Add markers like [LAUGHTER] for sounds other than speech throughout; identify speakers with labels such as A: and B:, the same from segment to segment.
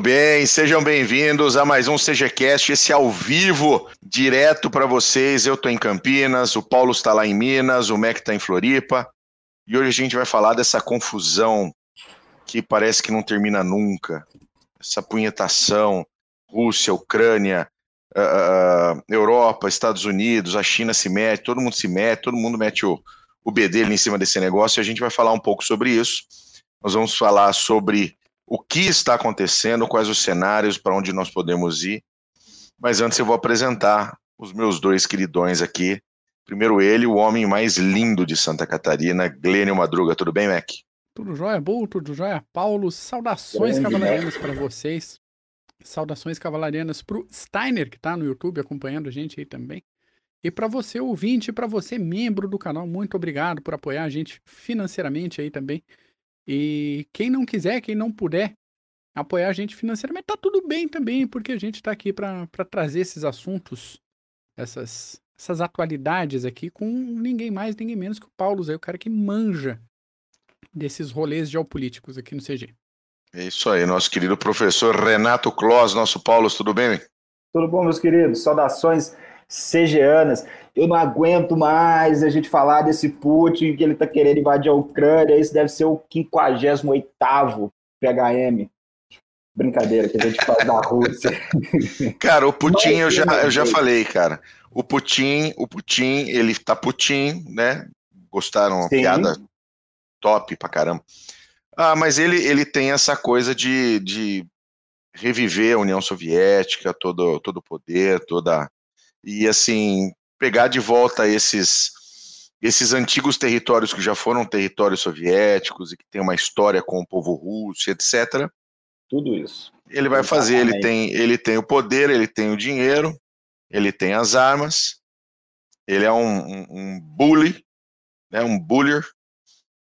A: Bem, sejam bem-vindos a mais um CGCast, esse ao vivo, direto para vocês. Eu estou em Campinas, o Paulo está lá em Minas, o Mac está em Floripa. E hoje a gente vai falar dessa confusão que parece que não termina nunca. Essa punhetação, Rússia, Ucrânia, uh, Europa, Estados Unidos, a China se mete, todo mundo se mete, todo mundo mete o, o B dele em cima desse negócio e a gente vai falar um pouco sobre isso. Nós vamos falar sobre o que está acontecendo, quais os cenários para onde nós podemos ir. Mas antes eu vou apresentar os meus dois queridões aqui. Primeiro ele, o homem mais lindo de Santa Catarina, Glênio Madruga. Tudo bem, Mac?
B: Tudo jóia, Bull, tudo jóia, Paulo. Saudações cavalarianas para vocês. Saudações cavalarianas para o Steiner, que está no YouTube acompanhando a gente aí também. E para você ouvinte, para você membro do canal, muito obrigado por apoiar a gente financeiramente aí também. E quem não quiser, quem não puder apoiar a gente financeiramente, tá tudo bem também, porque a gente está aqui para trazer esses assuntos, essas, essas atualidades aqui com ninguém mais, ninguém menos que o Paulo, aí, o cara que manja desses rolês geopolíticos aqui no CG.
A: É isso aí, nosso querido professor Renato Clos, nosso Paulo, tudo bem?
C: Tudo bom, meus queridos? Saudações CGanas. Eu não aguento mais a gente falar desse Putin que ele está querendo invadir a Ucrânia. Esse deve ser o 58 PHM. Brincadeira que a gente faz da Rússia. [LAUGHS]
A: Cara, o Putin eu já, eu já falei, cara. O Putin, o Putin, ele tá Putin, né? Gostaram, piada top pra caramba. Ah, mas ele, ele tem essa coisa de, de reviver a União Soviética, todo, todo o poder, toda e assim pegar de volta esses esses antigos territórios que já foram territórios soviéticos e que tem uma história com o povo russo, etc.
C: Tudo isso.
A: Ele vai fazer, ele tem, ele tem o poder, ele tem o dinheiro, ele tem as armas, ele é um, um, um bully, né, um bullier.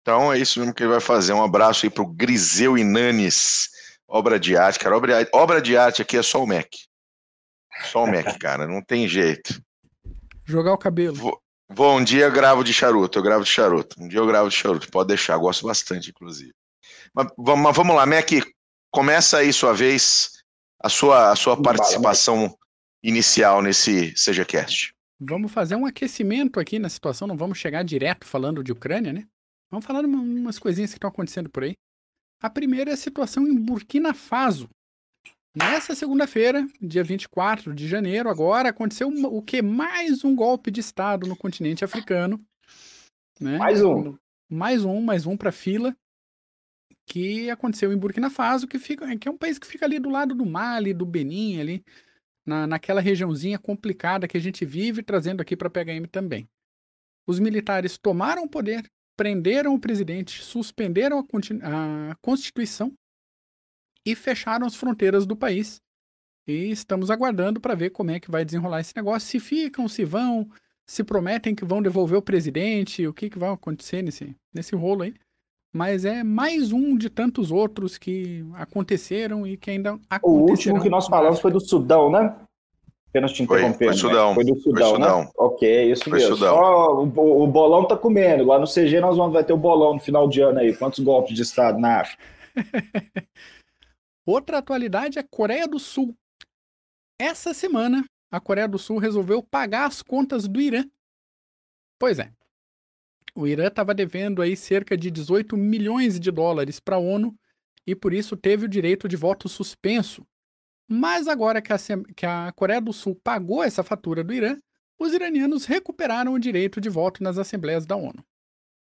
A: Então é isso mesmo que ele vai fazer. Um abraço aí para o Griseu Inanes, obra de arte. Cara, obra, obra de arte aqui é só o Mac. Só o Mac, cara, não tem jeito.
B: Jogar o cabelo.
A: Vou, vou, um dia eu gravo de charuto, eu gravo de charuto. Um dia eu gravo de charuto, pode deixar, gosto bastante, inclusive. Mas, mas vamos lá, Mac, começa aí sua vez, a sua, a sua participação inicial nesse SejaCast.
B: Vamos fazer um aquecimento aqui na situação, não vamos chegar direto falando de Ucrânia, né? Vamos falar de umas coisinhas que estão acontecendo por aí. A primeira é a situação em Burkina Faso. Nessa segunda-feira, dia 24 de janeiro, agora aconteceu o que? Mais um golpe de Estado no continente africano. Né?
C: Mais um.
B: Mais um, mais um para fila. Que aconteceu em Burkina Faso, que, fica, que é um país que fica ali do lado do Mali, do Benin, ali, na, naquela regiãozinha complicada que a gente vive, trazendo aqui para a PHM também. Os militares tomaram o poder, prenderam o presidente, suspenderam a, a Constituição e fecharam as fronteiras do país. E estamos aguardando para ver como é que vai desenrolar esse negócio. Se ficam, se vão, se prometem que vão devolver o presidente, o que, que vai acontecer nesse, nesse rolo aí. Mas é mais um de tantos outros que aconteceram e que ainda
C: aconteceram. O último que nós falamos foi do Sudão, né? Apenas te interrompendo. Foi,
A: foi né? Sudão.
C: Foi do Sudão, foi Sudão. né? Ok, isso foi mesmo. Sudão. Só o, o, bolão tá comendo. Lá no CG nós vamos vai ter o bolão no final de ano aí. Quantos golpes de Estado na África? [LAUGHS]
B: Outra atualidade é a Coreia do Sul. Essa semana, a Coreia do Sul resolveu pagar as contas do Irã. Pois é. O Irã estava devendo aí cerca de 18 milhões de dólares para a ONU e por isso teve o direito de voto suspenso. Mas agora que a, que a Coreia do Sul pagou essa fatura do Irã, os iranianos recuperaram o direito de voto nas assembleias da ONU.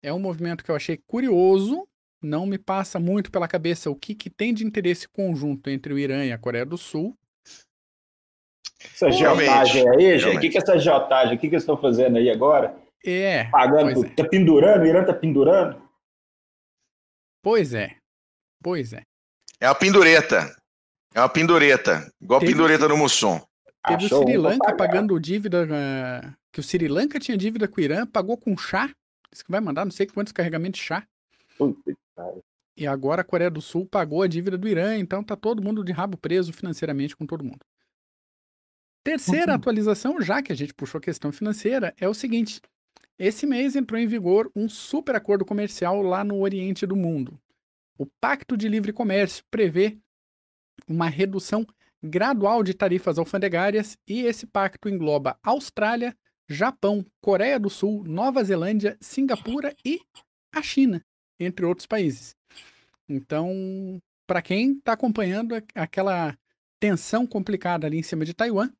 B: É um movimento que eu achei curioso, não me passa muito pela cabeça o que, que tem de interesse conjunto entre o Irã e a Coreia do Sul.
C: Essa geotagem aí, gente, o que, que é essa geotagem? O que, que eles estão fazendo aí agora?
B: É.
C: Pagando, é. tá pendurando, o Irã tá pendurando?
B: Pois é. Pois é.
A: É uma pendureta. É uma pendureta. Igual Teve pendureta no Mussum.
B: Teve Achou o Sri Lanka pagando dívida. Uh, que o Sri Lanka tinha dívida com o Irã, pagou com chá. Diz que vai mandar não sei quantos carregamentos de chá. E agora a Coreia do Sul pagou a dívida do Irã, então tá todo mundo de rabo preso financeiramente com todo mundo. Terceira uhum. atualização, já que a gente puxou a questão financeira, é o seguinte: esse mês entrou em vigor um super acordo comercial lá no Oriente do Mundo. O Pacto de Livre Comércio prevê uma redução gradual de tarifas alfandegárias e esse pacto engloba Austrália, Japão, Coreia do Sul, Nova Zelândia, Singapura e a China, entre outros países. Então, para quem está acompanhando aquela tensão complicada ali em cima de Taiwan,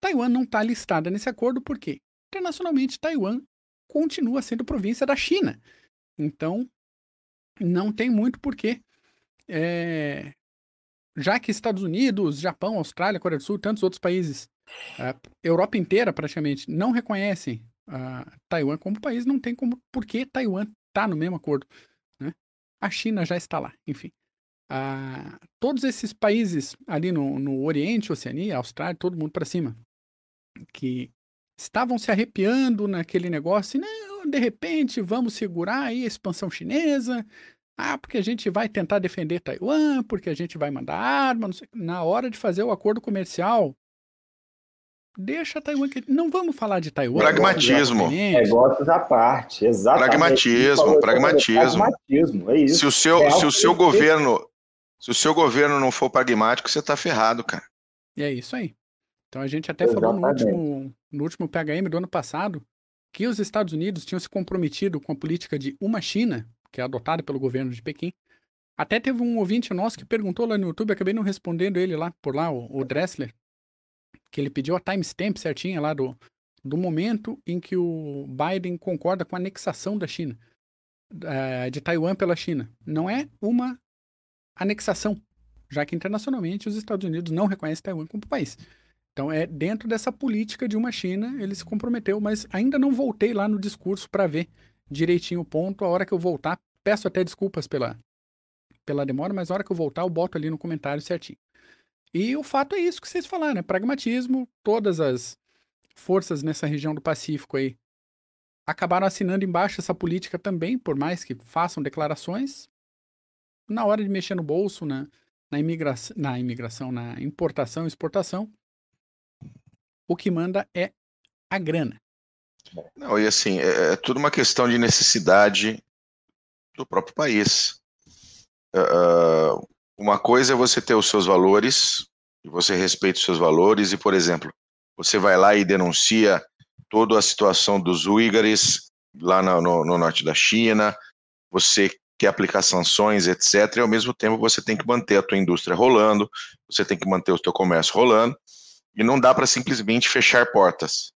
B: Taiwan não está listada nesse acordo porque, internacionalmente, Taiwan continua sendo província da China. Então, não tem muito porquê. É, já que Estados Unidos, Japão, Austrália, Coreia do Sul, tantos outros países, a Europa inteira praticamente, não reconhecem a Taiwan como país, não tem como, porque Taiwan está no mesmo acordo. A China já está lá, enfim. Ah, todos esses países ali no, no Oriente, Oceania, Austrália, todo mundo para cima, que estavam se arrepiando naquele negócio, e, não, de repente vamos segurar aí a expansão chinesa, ah, porque a gente vai tentar defender Taiwan, porque a gente vai mandar arma, na hora de fazer o acordo comercial, deixa Taiwan que não vamos falar de Taiwan.
A: Pragmatismo.
C: Negócios à parte, exatamente.
A: Pragmatismo, pragmatismo.
C: Pragmatismo, é isso.
A: Se o seu, é se o seu governo se o seu governo não for pragmático, você está ferrado, cara.
B: E é isso aí. Então a gente até Exatamente. falou no último, no último PHM do ano passado que os Estados Unidos tinham se comprometido com a política de uma China, que é adotada pelo governo de Pequim. Até teve um ouvinte nosso que perguntou lá no YouTube, acabei não respondendo ele lá, por lá, o, o Dressler, que ele pediu a timestamp certinha lá do, do momento em que o Biden concorda com a anexação da China, de Taiwan pela China. Não é uma anexação, já que internacionalmente os Estados Unidos não reconhecem Taiwan como país. Então é dentro dessa política de uma China, ele se comprometeu, mas ainda não voltei lá no discurso para ver direitinho o ponto. A hora que eu voltar, peço até desculpas pela, pela demora, mas a hora que eu voltar, eu boto ali no comentário certinho. E o fato é isso que vocês falaram, né? Pragmatismo, todas as forças nessa região do Pacífico aí acabaram assinando embaixo essa política também, por mais que façam declarações, na hora de mexer no bolso, na, na, imigra na imigração, na importação e exportação, o que manda é a grana.
A: Não, e assim, é, é tudo uma questão de necessidade do próprio país. Uh, uma coisa é você ter os seus valores, e você respeita os seus valores, e, por exemplo, você vai lá e denuncia toda a situação dos uígares lá no, no, no norte da China, você quer aplicar sanções, etc. E ao mesmo tempo você tem que manter a tua indústria rolando, você tem que manter o teu comércio rolando, e não dá para simplesmente fechar portas.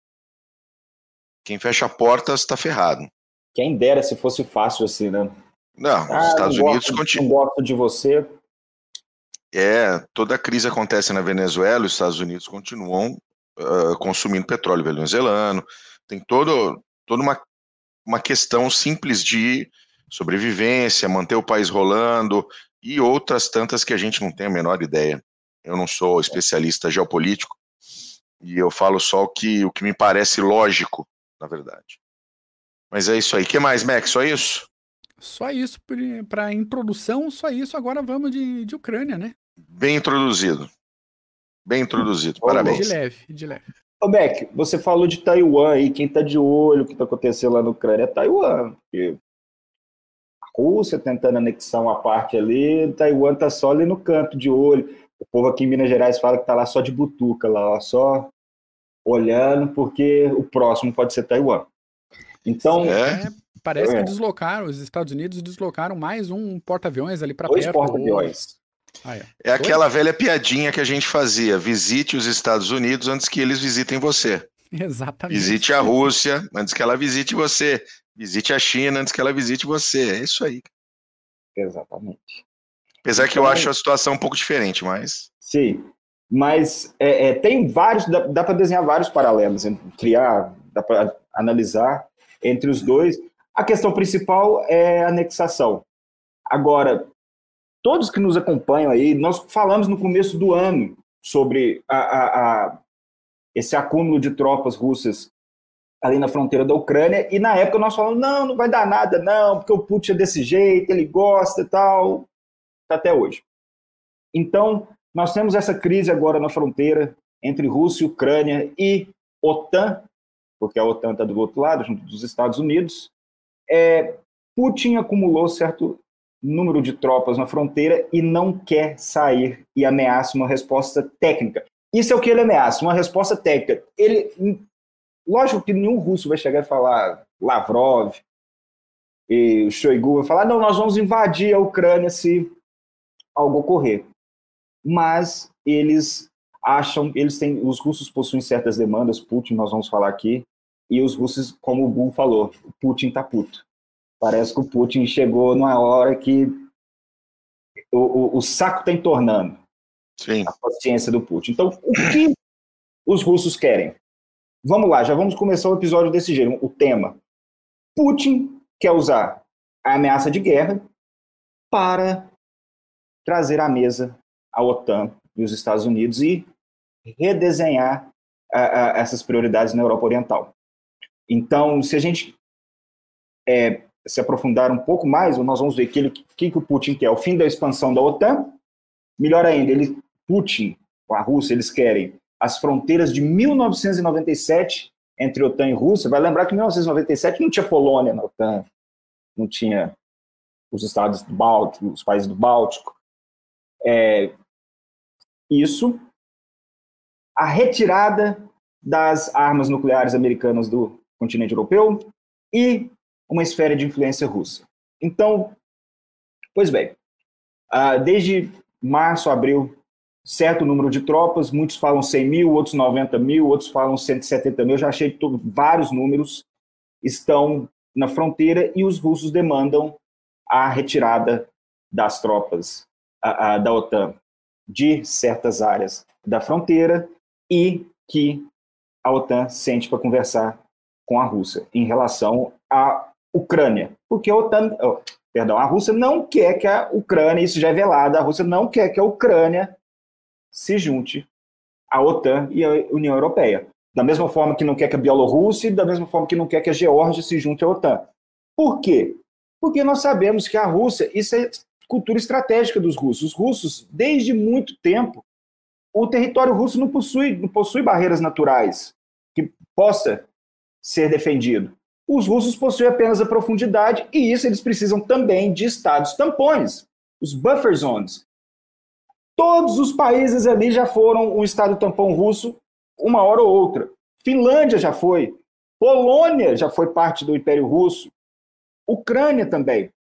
A: Quem fecha portas está ferrado.
C: Quem dera se fosse fácil assim, né?
A: Não, ah, os Estados Unidos continuam.
C: Não gosto de você.
A: É, toda a crise acontece na Venezuela, os Estados Unidos continuam uh, consumindo petróleo venezuelano. Tem todo, toda uma, uma questão simples de sobrevivência, manter o país rolando e outras tantas que a gente não tem a menor ideia. Eu não sou especialista geopolítico e eu falo só o que, o que me parece lógico, na verdade. Mas é isso aí. O que mais, Max? Só isso?
B: Só isso para introdução, só isso. Agora vamos de, de Ucrânia, né?
A: Bem introduzido. Bem introduzido. Parabéns.
B: De leve, de leve.
C: Ô, Beck, você falou de Taiwan aí, quem tá de olho, o que tá acontecendo lá na Ucrânia é Taiwan. Porque Rússia tentando anexar uma parte ali, Taiwan tá só ali no canto de olho. O povo aqui em Minas Gerais fala que tá lá só de butuca, lá, ó, só olhando, porque o próximo pode ser Taiwan. Então.
B: É, parece é. que deslocaram, os Estados Unidos deslocaram mais um porta-aviões ali para perto.
C: Dois porta-aviões.
A: Ah, é. é aquela velha piadinha que a gente fazia: visite os Estados Unidos antes que eles visitem você. [LAUGHS]
B: Exatamente.
A: Visite a Rússia antes que ela visite você. Visite a China antes que ela visite você. É isso aí.
C: Exatamente.
A: Apesar que eu então, acho a situação um pouco diferente, mas.
C: Sim. Mas é, é, tem vários, dá, dá para desenhar vários paralelos, criar, dá para analisar entre os dois. A questão principal é a anexação. Agora, todos que nos acompanham aí, nós falamos no começo do ano sobre a, a, a, esse acúmulo de tropas russas ali na fronteira da Ucrânia, e na época nós falamos, não, não vai dar nada, não, porque o Putin é desse jeito, ele gosta e tal, tá até hoje. Então, nós temos essa crise agora na fronteira entre Rússia, Ucrânia e OTAN, porque a OTAN está do outro lado, junto dos Estados Unidos. É, Putin acumulou certo número de tropas na fronteira e não quer sair e ameaça uma resposta técnica. Isso é o que ele ameaça, uma resposta técnica. Ele, lógico que nenhum russo vai chegar e falar Lavrov e Shoigu vai falar, não, nós vamos invadir a Ucrânia se algo ocorrer. Mas eles acham, eles têm, os russos possuem certas demandas, Putin, nós vamos falar aqui, e os russos, como o Bull falou, Putin tá puto. Parece que o Putin chegou numa hora que o, o, o saco está entornando Sim. a paciência do Putin. Então, o que os russos querem? Vamos lá, já vamos começar o episódio desse jeito. O tema: Putin quer usar a ameaça de guerra para trazer à mesa a OTAN e os Estados Unidos e redesenhar essas prioridades na Europa Oriental. Então, se a gente é, se aprofundar um pouco mais, nós vamos ver que, ele, que, que o Putin quer, o fim da expansão da OTAN, melhor ainda, ele, Putin, a Rússia, eles querem as fronteiras de 1997 entre OTAN e Rússia. Vai lembrar que em 1997 não tinha Polônia na OTAN, não tinha os estados do Báltico, os países do Báltico. É, isso, a retirada das armas nucleares americanas do continente europeu e uma esfera de influência russa. Então, pois bem, uh, desde março, abril, certo número de tropas, muitos falam 100 mil, outros 90 mil, outros falam 170 mil, eu já achei todo, vários números estão na fronteira e os russos demandam a retirada das tropas uh, uh, da OTAN de certas áreas da fronteira e que a OTAN sente para conversar com a Rússia em relação a Ucrânia, porque a OTAN, oh, perdão, a Rússia não quer que a Ucrânia, isso já é velado, a Rússia não quer que a Ucrânia se junte à OTAN e à União Europeia. Da mesma forma que não quer que a Bielorrússia, da mesma forma que não quer que a Geórgia se junte à OTAN. Por quê? Porque nós sabemos que a Rússia, isso é cultura estratégica dos russos. Os russos, desde muito tempo, o território russo não possui, não possui barreiras naturais que possa ser defendido. Os russos possuem apenas a profundidade e isso eles precisam também de estados tampões, os buffer zones. Todos os países ali já foram um estado tampão russo uma hora ou outra. Finlândia já foi, Polônia já foi parte do Império Russo, Ucrânia também.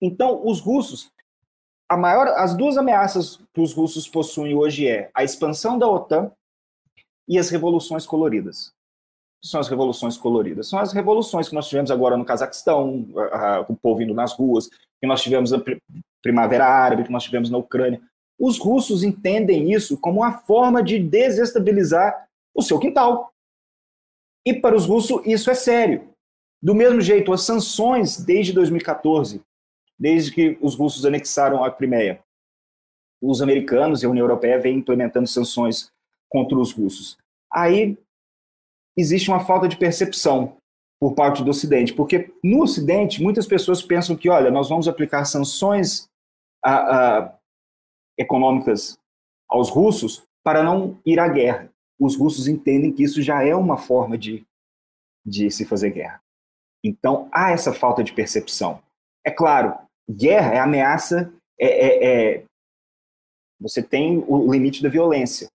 C: Então, os russos, maior, as duas ameaças que os russos possuem hoje é a expansão da OTAN e as revoluções coloridas são as revoluções coloridas? São as revoluções que nós tivemos agora no Cazaquistão, o povo indo nas ruas, que nós tivemos na Primavera Árabe, que nós tivemos na Ucrânia. Os russos entendem isso como uma forma de desestabilizar o seu quintal. E para os russos isso é sério. Do mesmo jeito, as sanções desde 2014, desde que os russos anexaram a Crimeia, os americanos e a União Europeia vêm implementando sanções contra os russos. Aí existe uma falta de percepção por parte do Ocidente, porque no Ocidente muitas pessoas pensam que, olha, nós vamos aplicar sanções a, a, econômicas aos russos para não ir à guerra. Os russos entendem que isso já é uma forma de, de se fazer guerra. Então há essa falta de percepção. É claro, guerra é ameaça, é, é, é você tem o limite da violência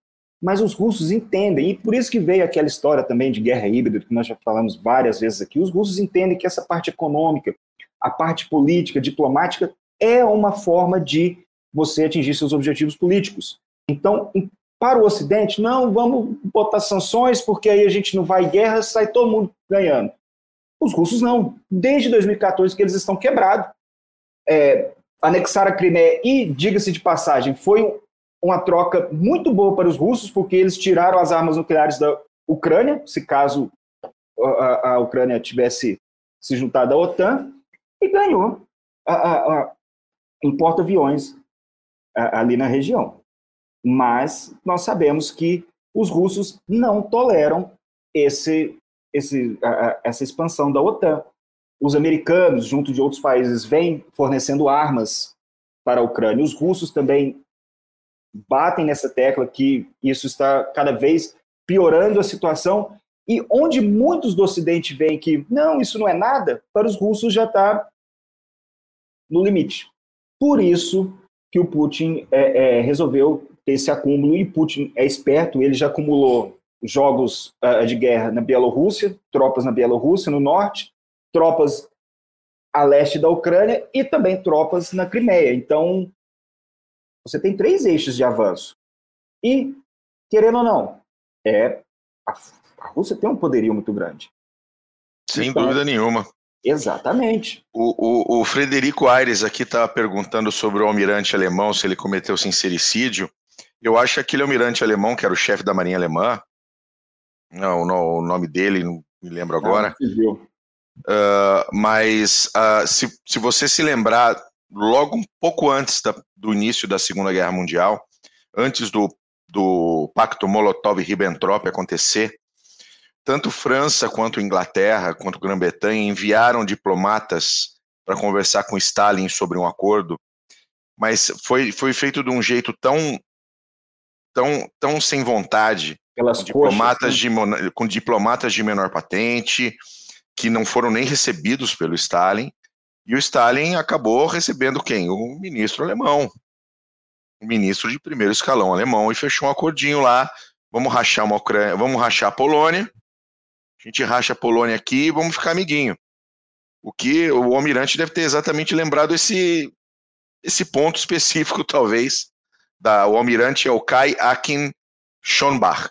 C: mas os russos entendem, e por isso que veio aquela história também de guerra híbrida, que nós já falamos várias vezes aqui, os russos entendem que essa parte econômica, a parte política, diplomática, é uma forma de você atingir seus objetivos políticos. Então, para o Ocidente, não, vamos botar sanções, porque aí a gente não vai guerra, sai todo mundo ganhando. Os russos não. Desde 2014 que eles estão quebrados. É, anexar a Crimeia e, diga-se de passagem, foi uma troca muito boa para os russos, porque eles tiraram as armas nucleares da Ucrânia, se caso a, a Ucrânia tivesse se juntado à OTAN, e ganhou a, a, a, em porta-aviões ali na região. Mas nós sabemos que os russos não toleram esse, esse, essa expansão da OTAN. Os americanos, junto de outros países, vêm fornecendo armas para a Ucrânia. Os russos também batem nessa tecla que isso está cada vez piorando a situação e onde muitos do Ocidente veem que não, isso não é nada, para os russos já está no limite. Por isso que o Putin é, é, resolveu ter esse acúmulo, e Putin é esperto, ele já acumulou jogos uh, de guerra na Bielorrússia, tropas na Bielorrússia, no norte, tropas a leste da Ucrânia e também tropas na Crimeia. Então, você tem três eixos de avanço. E, querendo ou não, é, a, a Rússia tem um poderio muito grande.
A: Sem então, dúvida nenhuma.
C: Exatamente.
A: O, o, o Frederico Aires aqui está perguntando sobre o almirante alemão, se ele cometeu sincericídio. Eu acho que aquele almirante alemão, que era o chefe da marinha alemã, não, não, o nome dele, não me lembro agora. Não, uh, mas uh, se, se você se lembrar, logo um pouco antes da, do início da Segunda Guerra Mundial, antes do, do Pacto Molotov-Ribbentrop acontecer, tanto França quanto Inglaterra, quanto Grã-Bretanha enviaram diplomatas para conversar com Stalin sobre um acordo, mas foi, foi feito de um jeito tão tão, tão sem vontade,
C: Pelas
A: com diplomatas, coxas, de, com diplomatas de menor patente, que não foram nem recebidos pelo Stalin, e o Stalin acabou recebendo quem? O ministro alemão, o ministro de primeiro escalão alemão, e fechou um acordinho lá, vamos rachar uma Ucrânia, vamos rachar a Polônia, a gente racha a Polônia aqui e vamos ficar amiguinho. O que o almirante deve ter exatamente lembrado esse, esse ponto específico, [LAUGHS] talvez. Da, o almirante é o Kai Akin Schonbach.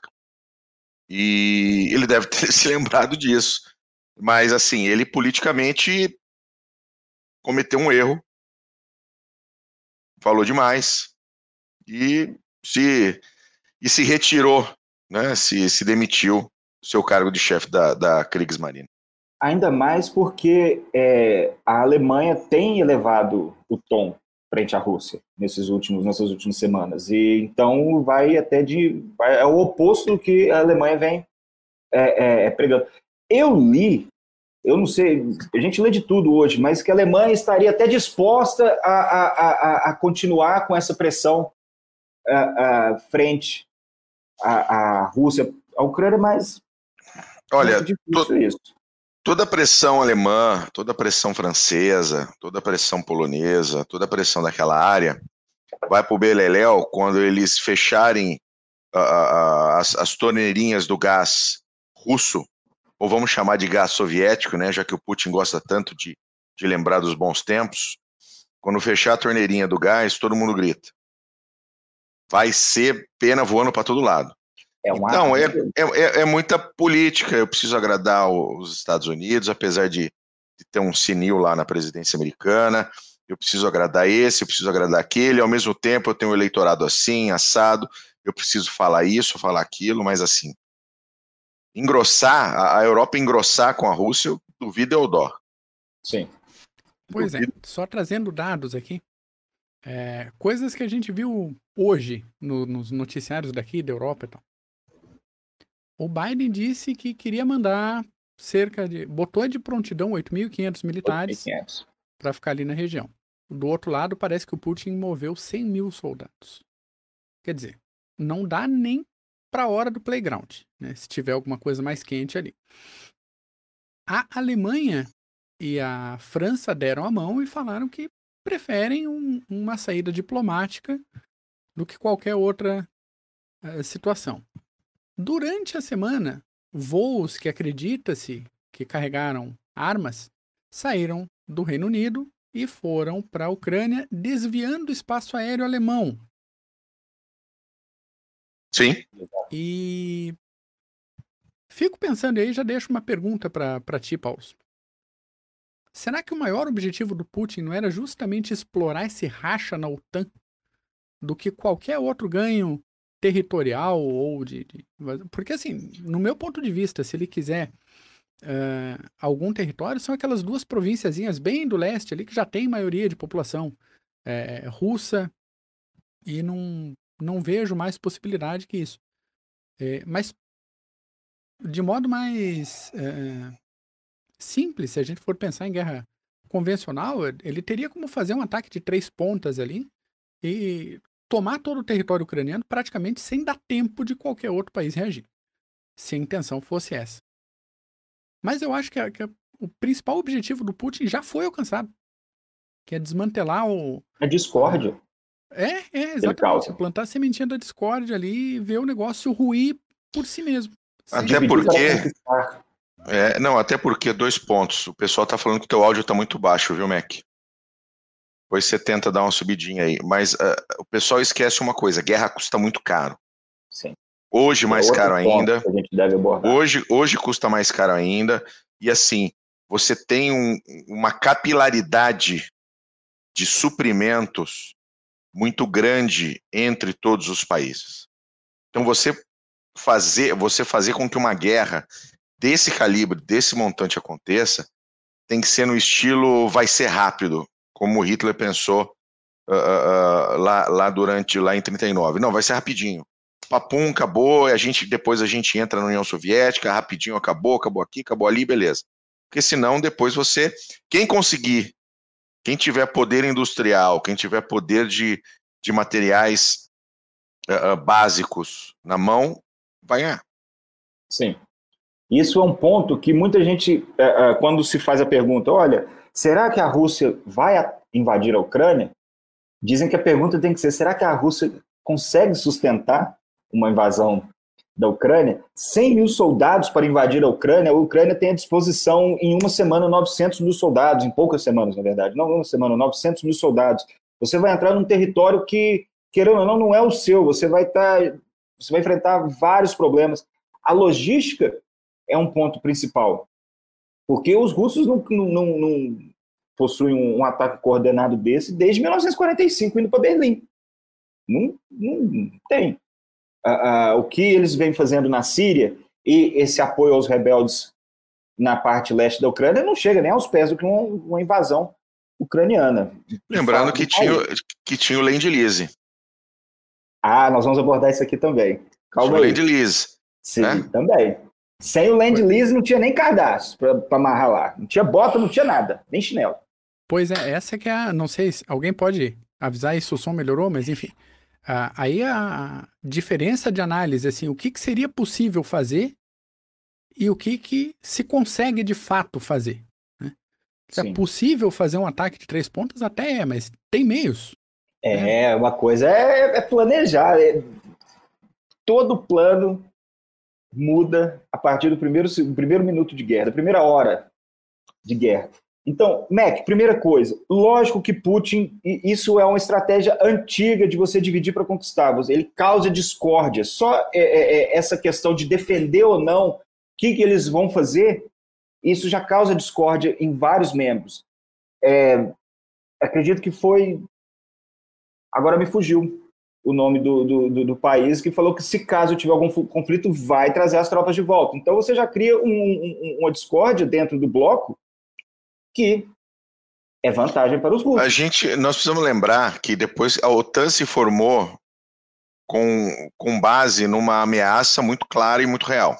A: E ele deve ter [LAUGHS] se lembrado disso. Mas, assim, ele politicamente cometeu um erro, falou demais e se, e se retirou, né, se, se demitiu seu cargo de chefe da, da Kriegsmarine.
C: Ainda mais porque é, a Alemanha tem elevado o tom frente à Rússia nesses últimos, nessas últimas semanas. E então vai até de. Vai, é o oposto do que a Alemanha vem é, é, é, pregando. Eu li, eu não sei, a gente lê de tudo hoje, mas que a Alemanha estaria até disposta a, a, a, a continuar com essa pressão a, a frente à, à Rússia. A Ucrânia, mas
A: Olha, to, toda a pressão alemã, toda a pressão francesa, toda a pressão polonesa, toda a pressão daquela área vai para o Beleléu quando eles fecharem uh, uh, as, as torneirinhas do gás russo, ou vamos chamar de gás soviético, né, já que o Putin gosta tanto de, de lembrar dos bons tempos. Quando fechar a torneirinha do gás, todo mundo grita. Vai ser pena voando para todo lado. É uma então, é, é, é, muita política. Eu preciso agradar os Estados Unidos, apesar de, de, ter um sinil lá na presidência americana. Eu preciso agradar esse, eu preciso agradar aquele. Ao mesmo tempo, eu tenho um eleitorado assim, assado. Eu preciso falar isso, falar aquilo, mas assim, engrossar, a, Europa engrossar com a Rússia, eu duvido é o dó.
C: Sim.
B: Pois é, só trazendo dados aqui. É, coisas que a gente viu hoje no, nos noticiários daqui da Europa e tal. O Biden disse que queria mandar cerca de. botou de prontidão 8.500 militares para ficar ali na região. Do outro lado, parece que o Putin moveu 100 mil soldados. Quer dizer, não dá nem para a hora do playground, né, se tiver alguma coisa mais quente ali. A Alemanha e a França deram a mão e falaram que preferem um, uma saída diplomática do que qualquer outra uh, situação. Durante a semana, voos que acredita-se que carregaram armas saíram do Reino Unido e foram para a Ucrânia, desviando o espaço aéreo alemão.
A: Sim.
B: E fico pensando aí, já deixo uma pergunta para ti, Paulo. Será que o maior objetivo do Putin não era justamente explorar esse racha na OTAN do que qualquer outro ganho territorial ou de, de, Porque, assim, no meu ponto de vista, se ele quiser uh, algum território, são aquelas duas provínciazinhas bem do leste ali que já tem maioria de população é, russa e não, não vejo mais possibilidade que isso. É, mas, de modo mais é, simples, se a gente for pensar em guerra convencional, ele teria como fazer um ataque de três pontas ali e tomar todo o território ucraniano praticamente sem dar tempo de qualquer outro país reagir, se a intenção fosse essa. Mas eu acho que, a, que a, o principal objetivo do Putin já foi alcançado. que é desmantelar o.
C: A discórdia.
B: É, é, exatamente. Plantar a sementinha da discórdia ali e ver o negócio ruir por si mesmo.
A: Até porque. É, não, até porque, dois pontos. O pessoal tá falando que o teu áudio tá muito baixo, viu, Mac? Depois você tenta dar uma subidinha aí. Mas uh, o pessoal esquece uma coisa: guerra custa muito caro.
C: Sim.
A: Hoje mais caro ainda.
C: a gente deve abordar.
A: Hoje, hoje custa mais caro ainda. E assim, você tem um, uma capilaridade de suprimentos muito grande entre todos os países. Então você fazer, você fazer com que uma guerra desse calibre, desse montante aconteça, tem que ser no estilo vai ser rápido, como Hitler pensou uh, uh, lá, lá durante lá em 39. Não, vai ser rapidinho. Papum, acabou, a gente depois a gente entra na União Soviética, rapidinho acabou, acabou aqui, acabou ali, beleza. Porque senão depois você, quem conseguir, quem tiver poder industrial, quem tiver poder de, de materiais uh, básicos na mão, vai ganhar.
C: Sim. Isso é um ponto que muita gente, quando se faz a pergunta, olha, será que a Rússia vai invadir a Ucrânia? Dizem que a pergunta tem que ser: será que a Rússia consegue sustentar uma invasão da Ucrânia? 100 mil soldados para invadir a Ucrânia. A Ucrânia tem à disposição, em uma semana, 900 mil soldados, em poucas semanas, na verdade, não uma semana, 900 mil soldados. Você vai entrar num território que, querendo ou não, não é o seu. Você vai estar, tá, você vai enfrentar vários problemas. A logística é um ponto principal. Porque os russos não, não, não, possuem um, um, ataque coordenado desse desde 1945, indo para Berlim. Não, não tem. Uh, uh, o que eles vêm fazendo na Síria e esse apoio aos rebeldes na parte leste da Ucrânia não chega nem aos pés do que uma, uma invasão ucraniana.
A: Lembrando que tinha, que tinha o Land Lease.
C: Ah, nós vamos abordar isso aqui também.
A: Calma tinha aí. o Land Lease.
C: Sim, né? também. Sem o Land Lease não tinha nem cardápio para amarrar lá. Não tinha bota, não tinha nada, nem chinelo.
B: Pois é, essa que é a. Não sei se alguém pode avisar se o som melhorou, mas enfim. Uh, aí a diferença de análise, assim, o que, que seria possível fazer e o que, que se consegue de fato fazer. Né? Se é possível fazer um ataque de três pontas, até é, mas tem meios.
C: É, né? uma coisa é, é planejar. É... Todo plano muda a partir do primeiro, do primeiro minuto de guerra, da primeira hora de guerra. Então, Mac, primeira coisa, lógico que Putin, isso é uma estratégia antiga de você dividir para conquistar, ele causa discórdia. Só é, é, é essa questão de defender ou não o que, que eles vão fazer, isso já causa discórdia em vários membros. É, acredito que foi. Agora me fugiu o nome do, do, do, país, que falou que se caso tiver algum conflito, vai trazer as tropas de volta. Então você já cria um, um, uma discórdia dentro do bloco que é vantagem para os russos.
A: A gente, nós precisamos lembrar que depois a OTAN se formou com, com base numa ameaça muito clara e muito real.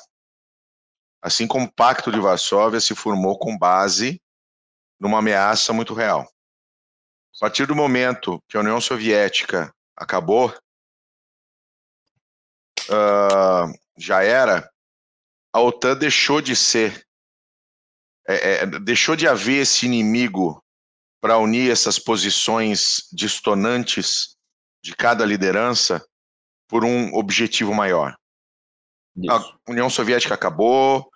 A: Assim como o Pacto de Varsóvia se formou com base numa ameaça muito real. A partir do momento que a União Soviética acabou, uh, já era, a OTAN deixou de ser, é, é, deixou de haver esse inimigo para unir essas posições distonantes de cada liderança por um objetivo maior. Isso. A União Soviética acabou,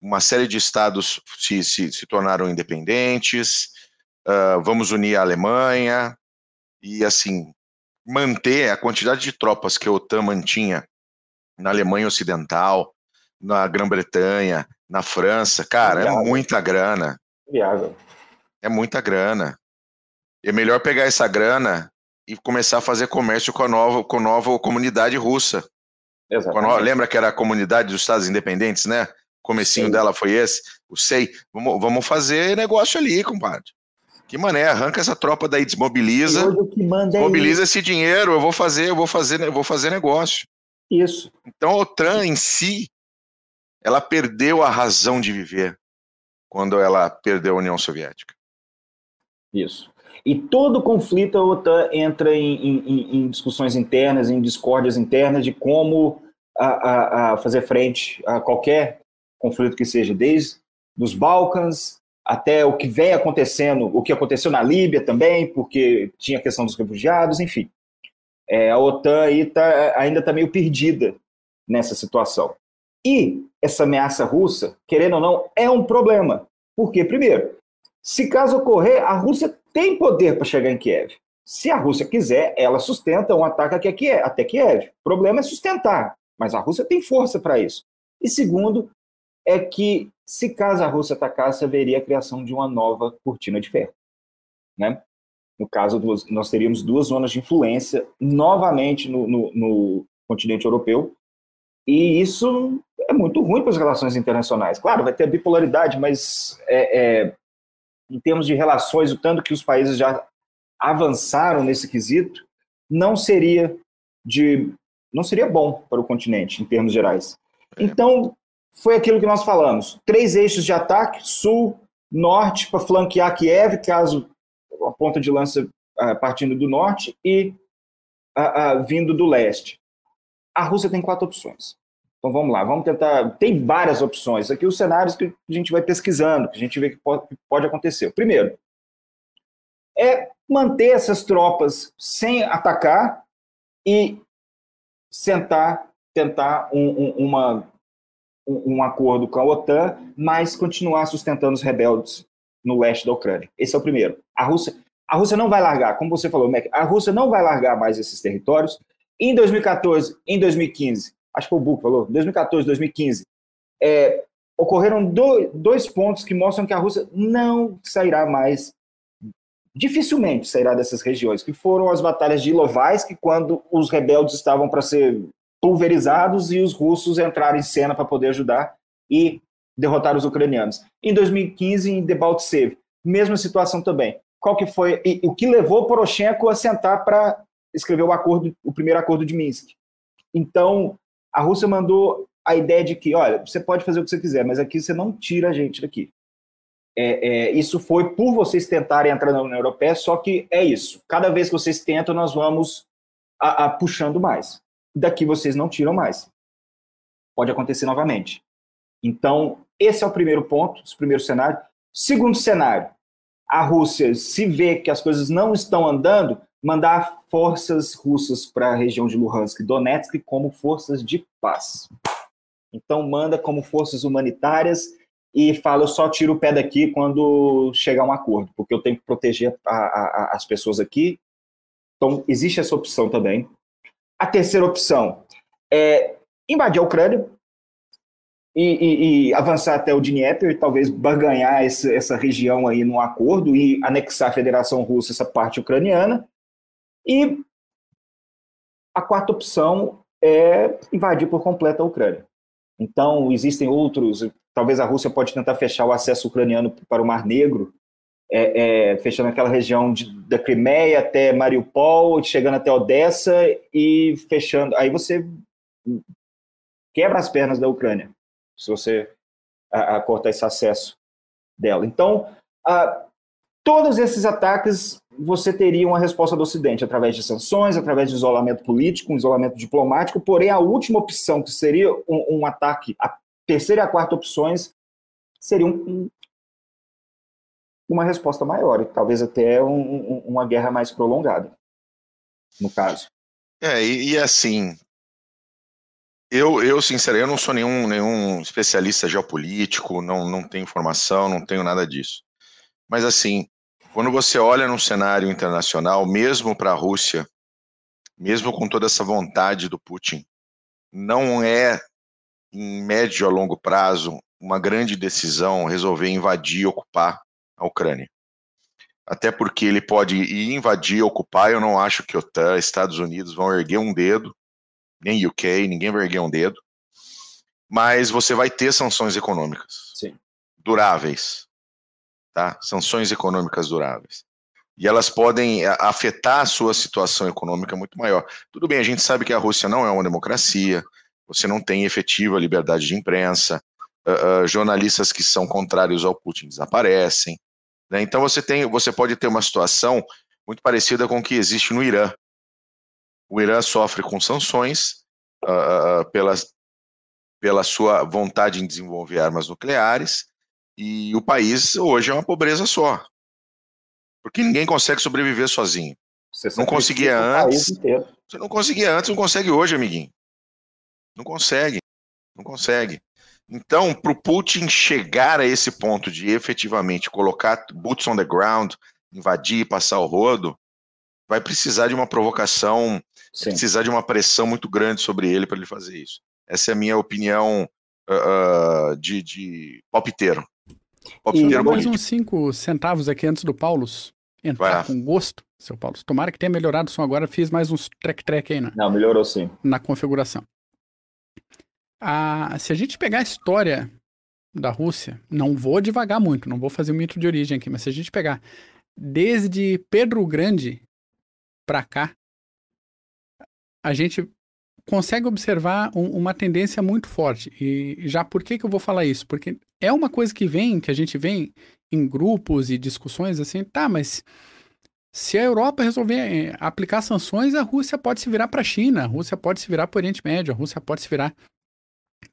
A: uma série de estados se, se, se tornaram independentes, uh, vamos unir a Alemanha, e assim, manter a quantidade de tropas que a OTAN mantinha na Alemanha Ocidental, na Grã-Bretanha, na França, cara, é muita grana.
C: Viável.
A: É muita grana. É melhor pegar essa grana e começar a fazer comércio com a nova, com a nova comunidade russa. Exatamente. lembra que era a comunidade dos Estados Independentes, né? O comecinho Sim. dela foi esse. O SEI. Vamos, vamos fazer negócio ali, compadre. Que mané, arranca essa tropa daí, desmobiliza.
C: o manda
A: é esse dinheiro, eu vou fazer, eu vou fazer, eu vou fazer negócio.
C: Isso.
A: Então a OTAN em si, ela perdeu a razão de viver quando ela perdeu a União Soviética.
C: Isso. E todo conflito a OTAN entra em, em, em discussões internas, em discórdias internas de como a, a, a fazer frente a qualquer conflito que seja, desde dos Balcãs até o que vem acontecendo, o que aconteceu na Líbia também, porque tinha a questão dos refugiados, enfim. É, a OTAN aí tá, ainda está meio perdida nessa situação. E essa ameaça russa, querendo ou não, é um problema. Porque, primeiro, se caso ocorrer, a Rússia tem poder para chegar em Kiev. Se a Rússia quiser, ela sustenta um ataque até Kiev. O problema é sustentar, mas a Rússia tem força para isso. E segundo, é que se caso a Rússia atacasse, haveria a criação de uma nova cortina de ferro. Né? No caso, nós teríamos duas zonas de influência novamente no, no, no continente europeu, e isso é muito ruim para as relações internacionais. Claro, vai ter bipolaridade, mas é, é, em termos de relações, o tanto que os países já avançaram nesse quesito, não seria de não seria bom para o continente em termos gerais. Então, foi aquilo que nós falamos: três eixos de ataque, sul, norte, para flanquear Kiev, caso a ponta de lança uh, partindo do norte, e uh, uh, vindo do leste. A Rússia tem quatro opções. Então vamos lá, vamos tentar. Tem várias opções. Aqui os cenários que a gente vai pesquisando, que a gente vê que pode, acontecer. Primeiro, é manter essas tropas sem atacar e sentar, tentar um, um, uma, um, um acordo com a OTAN, mas continuar sustentando os rebeldes no leste da Ucrânia. Esse é o primeiro. A Rússia, a Rússia não vai largar, como você falou, Mac, a Rússia não vai largar mais esses territórios. Em 2014, em 2015, acho que foi o Buco falou, 2014, 2015, é, ocorreram do, dois pontos que mostram que a Rússia não sairá mais, dificilmente sairá dessas regiões, que foram as batalhas de Ilovaisk, quando os rebeldes estavam para ser pulverizados e os russos entraram em cena para poder ajudar e derrotar os ucranianos. Em 2015, em Debaltsev, mesma situação também. Qual que foi e, o que levou Poroshenko a sentar para escrever o acordo, o primeiro acordo de Minsk? Então, a Rússia mandou a ideia de que, olha, você pode fazer o que você quiser, mas aqui você não tira a gente daqui. É, é, isso foi por vocês tentarem entrar na União Europeia, só que é isso. Cada vez que vocês tentam, nós vamos a, a, puxando mais daqui vocês não tiram mais. Pode acontecer novamente. Então, esse é o primeiro ponto, esse primeiro cenário. Segundo cenário, a Rússia, se vê que as coisas não estão andando, mandar forças russas para a região de Luhansk e Donetsk como forças de paz. Então, manda como forças humanitárias e fala: eu só tiro o pé daqui quando chegar um acordo, porque eu tenho que proteger a, a, as pessoas aqui. Então, existe essa opção também. A terceira opção é invadir a Ucrânia e, e, e avançar até o Dnieper, talvez barganhar esse, essa região aí num acordo e anexar a Federação Russa essa parte ucraniana. E a quarta opção é invadir por completo a Ucrânia. Então, existem outros. Talvez a Rússia pode tentar fechar o acesso ucraniano para o Mar Negro, é, é, fechando aquela região de, da Crimeia até Mariupol, chegando até Odessa e fechando. Aí você quebra as pernas da Ucrânia, se você a, a cortar esse acesso dela. Então, a, todos esses ataques você teria uma resposta do Ocidente através de sanções, através de isolamento político, um isolamento diplomático. Porém, a última opção, que seria um, um ataque, a terceira e a quarta opções, seria um, uma resposta maior, talvez até um, um, uma guerra mais prolongada, no caso.
A: É, e, e assim, eu, eu sinceramente, eu não sou nenhum, nenhum especialista geopolítico, não, não tenho informação, não tenho nada disso. Mas assim, quando você olha num cenário internacional, mesmo para a Rússia, mesmo com toda essa vontade do Putin, não é em médio a longo prazo uma grande decisão resolver invadir, ocupar a Ucrânia. Até porque ele pode ir invadir, ocupar. Eu não acho que OTAN, Estados Unidos vão erguer um dedo, nem UK, ninguém vai erguer um dedo. Mas você vai ter sanções econômicas
C: Sim.
A: duráveis, tá? Sanções econômicas duráveis. E elas podem afetar a sua situação econômica muito maior. Tudo bem, a gente sabe que a Rússia não é uma democracia, você não tem efetiva liberdade de imprensa, uh, uh, jornalistas que são contrários ao Putin desaparecem. Né? Então você tem, você pode ter uma situação muito parecida com o que existe no Irã. O Irã sofre com sanções uh, pela, pela sua vontade em desenvolver armas nucleares E o país hoje é uma pobreza só. Porque ninguém consegue sobreviver sozinho. Você não conseguia antes. Você não conseguia antes, não consegue hoje, amiguinho. Não consegue. Não consegue. Então, para o Putin chegar a esse ponto de efetivamente colocar boots on the ground, invadir, passar o rodo, vai precisar de uma provocação, precisar de uma pressão muito grande sobre ele para ele fazer isso. Essa é a minha opinião uh, de, de palpiteiro.
B: E mais uns 5 centavos aqui antes do Paulus entrar com gosto, seu Paulo. Tomara que tenha melhorado o som agora. Fiz mais uns trek-trek aí na,
C: Não, melhorou sim.
B: na configuração. A, se a gente pegar a história da Rússia, não vou devagar muito, não vou fazer o mito de origem aqui, mas se a gente pegar desde Pedro o Grande para cá, a gente consegue observar um, uma tendência muito forte. E já por que, que eu vou falar isso? Porque é uma coisa que vem, que a gente vem em grupos e discussões assim, tá, mas se a Europa resolver eh, aplicar sanções, a Rússia pode se virar para a China, a Rússia pode se virar para o Oriente Médio, a Rússia pode se virar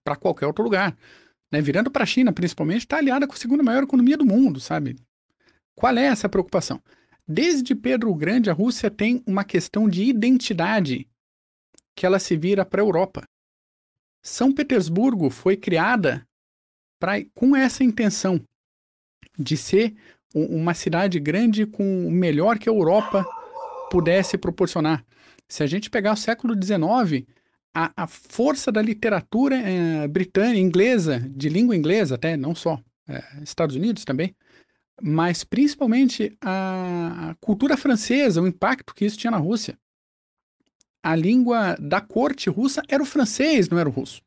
B: para qualquer outro lugar. Né? Virando para a China, principalmente, está aliada com a segunda maior economia do mundo, sabe? Qual é essa preocupação? Desde Pedro o Grande, a Rússia tem uma questão de identidade que ela se vira para a Europa. São Petersburgo foi criada pra, com essa intenção de ser uma cidade grande com o melhor que a Europa pudesse proporcionar. Se a gente pegar o século XIX, a, a força da literatura é, britânica, inglesa, de língua inglesa até, não só é, Estados Unidos também, mas principalmente a, a cultura francesa, o impacto que isso tinha na Rússia. A língua da corte russa era o francês, não era o russo.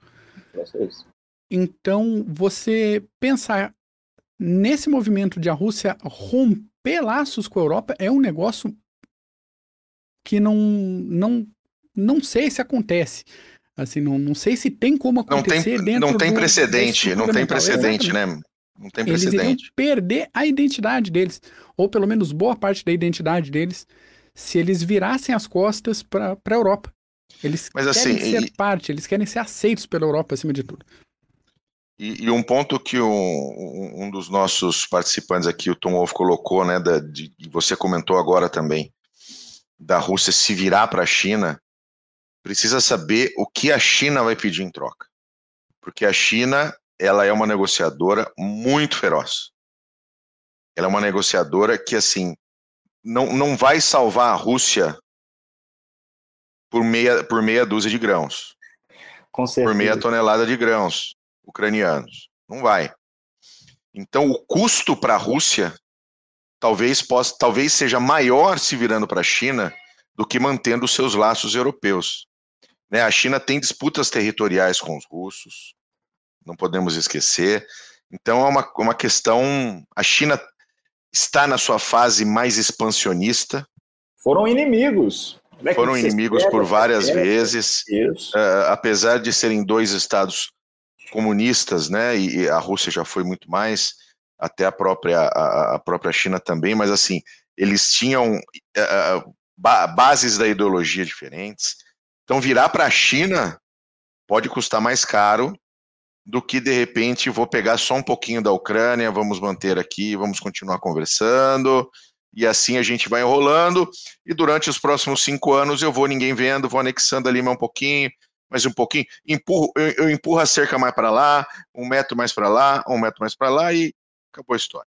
B: Francês. Então, você pensar nesse movimento de a Rússia romper laços com a Europa é um negócio que não, não não sei se acontece. Assim, não, não sei se tem como acontecer
A: não
B: tem,
A: dentro Não tem do, precedente, não tem precedente, né? Não tem precedente. Eles iriam
B: perder a identidade deles, ou pelo menos boa parte da identidade deles, se eles virassem as costas para a Europa. Eles Mas, querem assim, ser e... parte, eles querem ser aceitos pela Europa acima de tudo.
A: E, e um ponto que um, um, dos nossos participantes aqui, o Tom Wolf, colocou, né, da, de, você comentou agora também, da Rússia se virar para a China, precisa saber o que a China vai pedir em troca. Porque a China, ela é uma negociadora muito feroz. Ela é uma negociadora que, assim, não, não vai salvar a Rússia por meia, por meia dúzia de grãos. Por meia tonelada de grãos ucranianos. Não vai. Então, o custo para a Rússia talvez, possa, talvez seja maior se virando para a China do que mantendo os seus laços europeus. Né? A China tem disputas territoriais com os russos, não podemos esquecer. Então é uma, uma questão. A China está na sua fase mais expansionista.
C: Foram inimigos.
A: É Foram inimigos por várias vezes, uh, apesar de serem dois estados comunistas, né? E, a Rússia já foi muito mais, até a própria a, a própria China também. Mas assim, eles tinham uh, bases da ideologia diferentes. Então, virar para a China pode custar mais caro do que, de repente, vou pegar só um pouquinho da Ucrânia, vamos manter aqui, vamos continuar conversando, e assim a gente vai enrolando, e durante os próximos cinco anos eu vou ninguém vendo, vou anexando ali mais um pouquinho, mais um pouquinho, empurro, eu, eu empurro a cerca mais para lá, um metro mais para lá, um metro mais para lá, e acabou a história.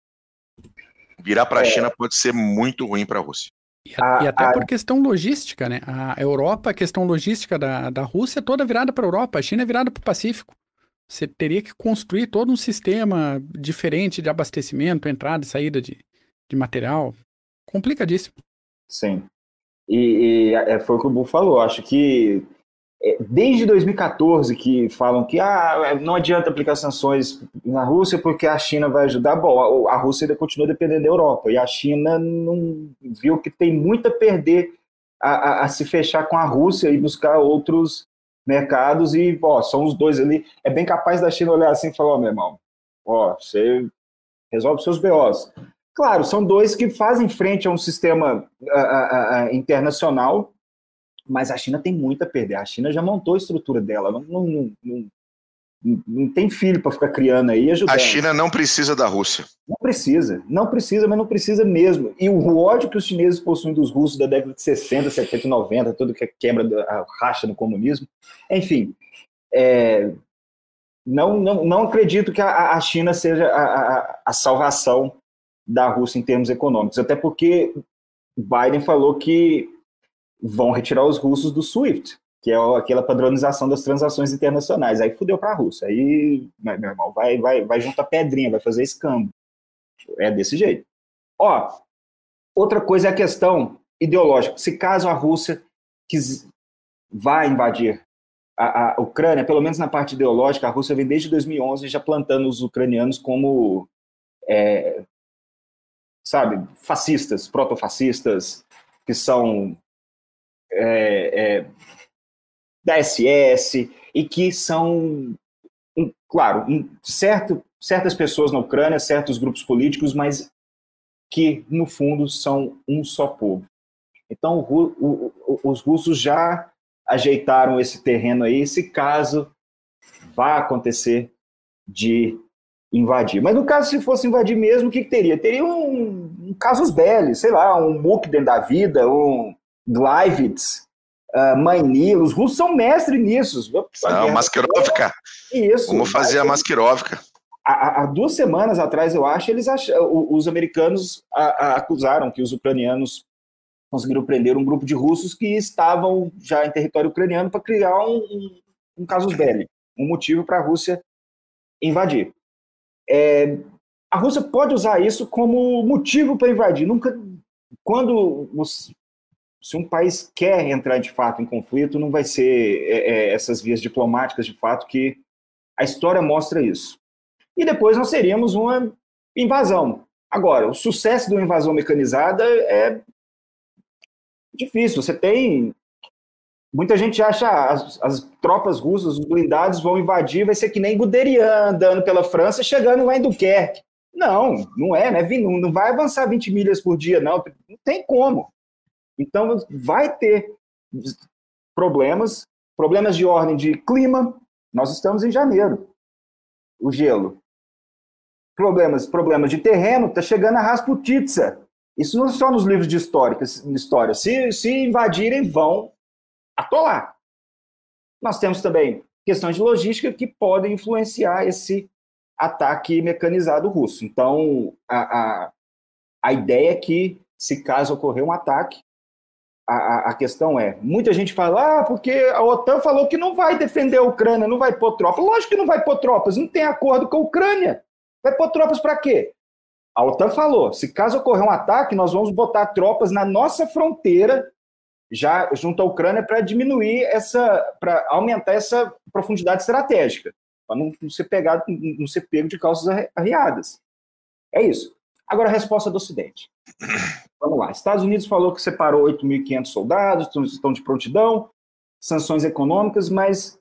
A: Virar para a é. China pode ser muito ruim para a Rússia.
B: E, a, e até a... por questão logística, né? A Europa, a questão logística da, da Rússia é toda virada para a Europa, a China é virada para o Pacífico. Você teria que construir todo um sistema diferente de abastecimento, entrada e saída de, de material. Complicadíssimo.
C: Sim. E, e é, foi o que o Bu falou. Acho que é, desde 2014 que falam que ah, não adianta aplicar sanções na Rússia porque a China vai ajudar. Bom, a Rússia ainda continua dependendo da Europa e a China não viu que tem muito a perder a, a, a se fechar com a Rússia e buscar outros mercados e ó, são os dois ali. É bem capaz da China olhar assim e falar: oh, meu irmão, ó, você resolve seus BOs. Claro, são dois que fazem frente a um sistema internacional mas a China tem muito a perder. A China já montou a estrutura dela. Não, não, não, não tem filho para ficar criando aí ajudando.
A: A China não precisa da Rússia.
C: Não precisa, não precisa, mas não precisa mesmo. E o ódio que os chineses possuem dos russos da década de 60, 70, 90, tudo que é quebra a racha no comunismo. Enfim, é, não, não, não acredito que a, a China seja a, a, a salvação da Rússia em termos econômicos, até porque Biden falou que vão retirar os russos do SWIFT que é aquela padronização das transações internacionais. Aí fudeu para a Rússia. Aí, meu irmão, vai, vai, vai juntar pedrinha, vai fazer escambo. É desse jeito. Ó, outra coisa é a questão ideológica. Se caso a Rússia quis, vá invadir a, a, Ucrânia, pelo menos na parte ideológica, a Rússia vem desde 2011 já plantando os ucranianos como, é, sabe, fascistas, protofascistas, que são é, é, da SS, e que são, um, claro, um, certo, certas pessoas na Ucrânia, certos grupos políticos, mas que, no fundo, são um só povo. Então, o, o, os russos já ajeitaram esse terreno aí, se caso vá acontecer de invadir. Mas no caso, se fosse invadir mesmo, o que, que teria? Teria um, um casus belli, sei lá, um Mukden da vida, um Gleivitz, uh, Manila, os russos são mestres nisso.
A: Não, Maskerovka. Isso. Vamos fazer a Maskerovka.
C: Há, há, duas semanas atrás, eu acho, eles ach... os americanos a, a, acusaram que os ucranianos conseguiram prender um grupo de russos que estavam já em território ucraniano para criar um, um, um casus belli, um motivo para a Rússia invadir. É, a Rússia pode usar isso como motivo para invadir. Nunca, quando os, se um país quer entrar de fato em conflito, não vai ser é, é, essas vias diplomáticas de fato que a história mostra isso. E depois nós teríamos uma invasão. Agora, o sucesso de uma invasão mecanizada é difícil. Você tem. Muita gente acha as, as tropas russas, os blindados vão invadir, vai ser que nem Guderian andando pela França, chegando lá em Dunkerque. Não, não é, né? Não vai avançar 20 milhas por dia, não. Não tem como. Então, vai ter problemas, problemas de ordem de clima. Nós estamos em janeiro. O gelo. Problemas, problemas de terreno, está chegando a Rasputitsa. Isso não é só nos livros de história. história. Se, se invadirem, vão atolar. Nós temos também questões de logística que podem influenciar esse ataque mecanizado russo. Então, a, a, a ideia é que, se caso ocorrer um ataque, a, a, questão é, muita gente fala, ah, porque a OTAN falou que não vai defender a Ucrânia, não vai pôr tropas. Lógico que não vai pôr tropas, não tem acordo com a Ucrânia. Vai pôr tropas para quê? A OTAN falou, se caso ocorrer um ataque, nós vamos botar tropas na nossa fronteira, já junto à Ucrânia, para diminuir essa, para aumentar essa profundidade estratégica, para não, não, ser pegado, não ser pego de calças arriadas. É isso. Agora a resposta do Ocidente. Vamos lá. Estados Unidos falou que separou 8.500 soldados, estão de prontidão, sanções econômicas, mas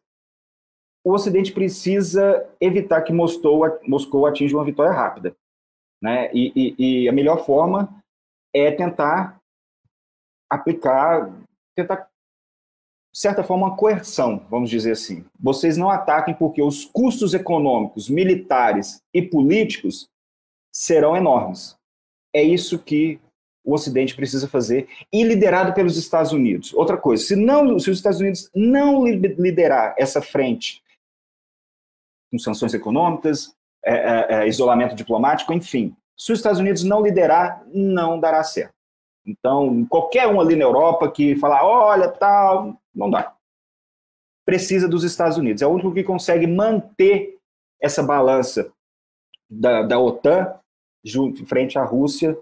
C: o Ocidente precisa evitar que Moscou, Moscou atinja uma vitória rápida. Né? E, e, e, a melhor forma é tentar aplicar, tentar, de certa forma, uma coerção, vamos dizer assim. Vocês não ataquem porque os custos econômicos, militares e políticos serão enormes. É isso que o Ocidente precisa fazer, e liderado pelos Estados Unidos. Outra coisa, se, não, se os Estados Unidos não liderar essa frente com sanções econômicas, é, é, é, isolamento diplomático, enfim, se os Estados Unidos não liderar, não dará certo. Então, qualquer um ali na Europa que falar, olha, tal, não dá. Precisa dos Estados Unidos. É o único que consegue manter essa balança da, da OTAN junto, frente à Rússia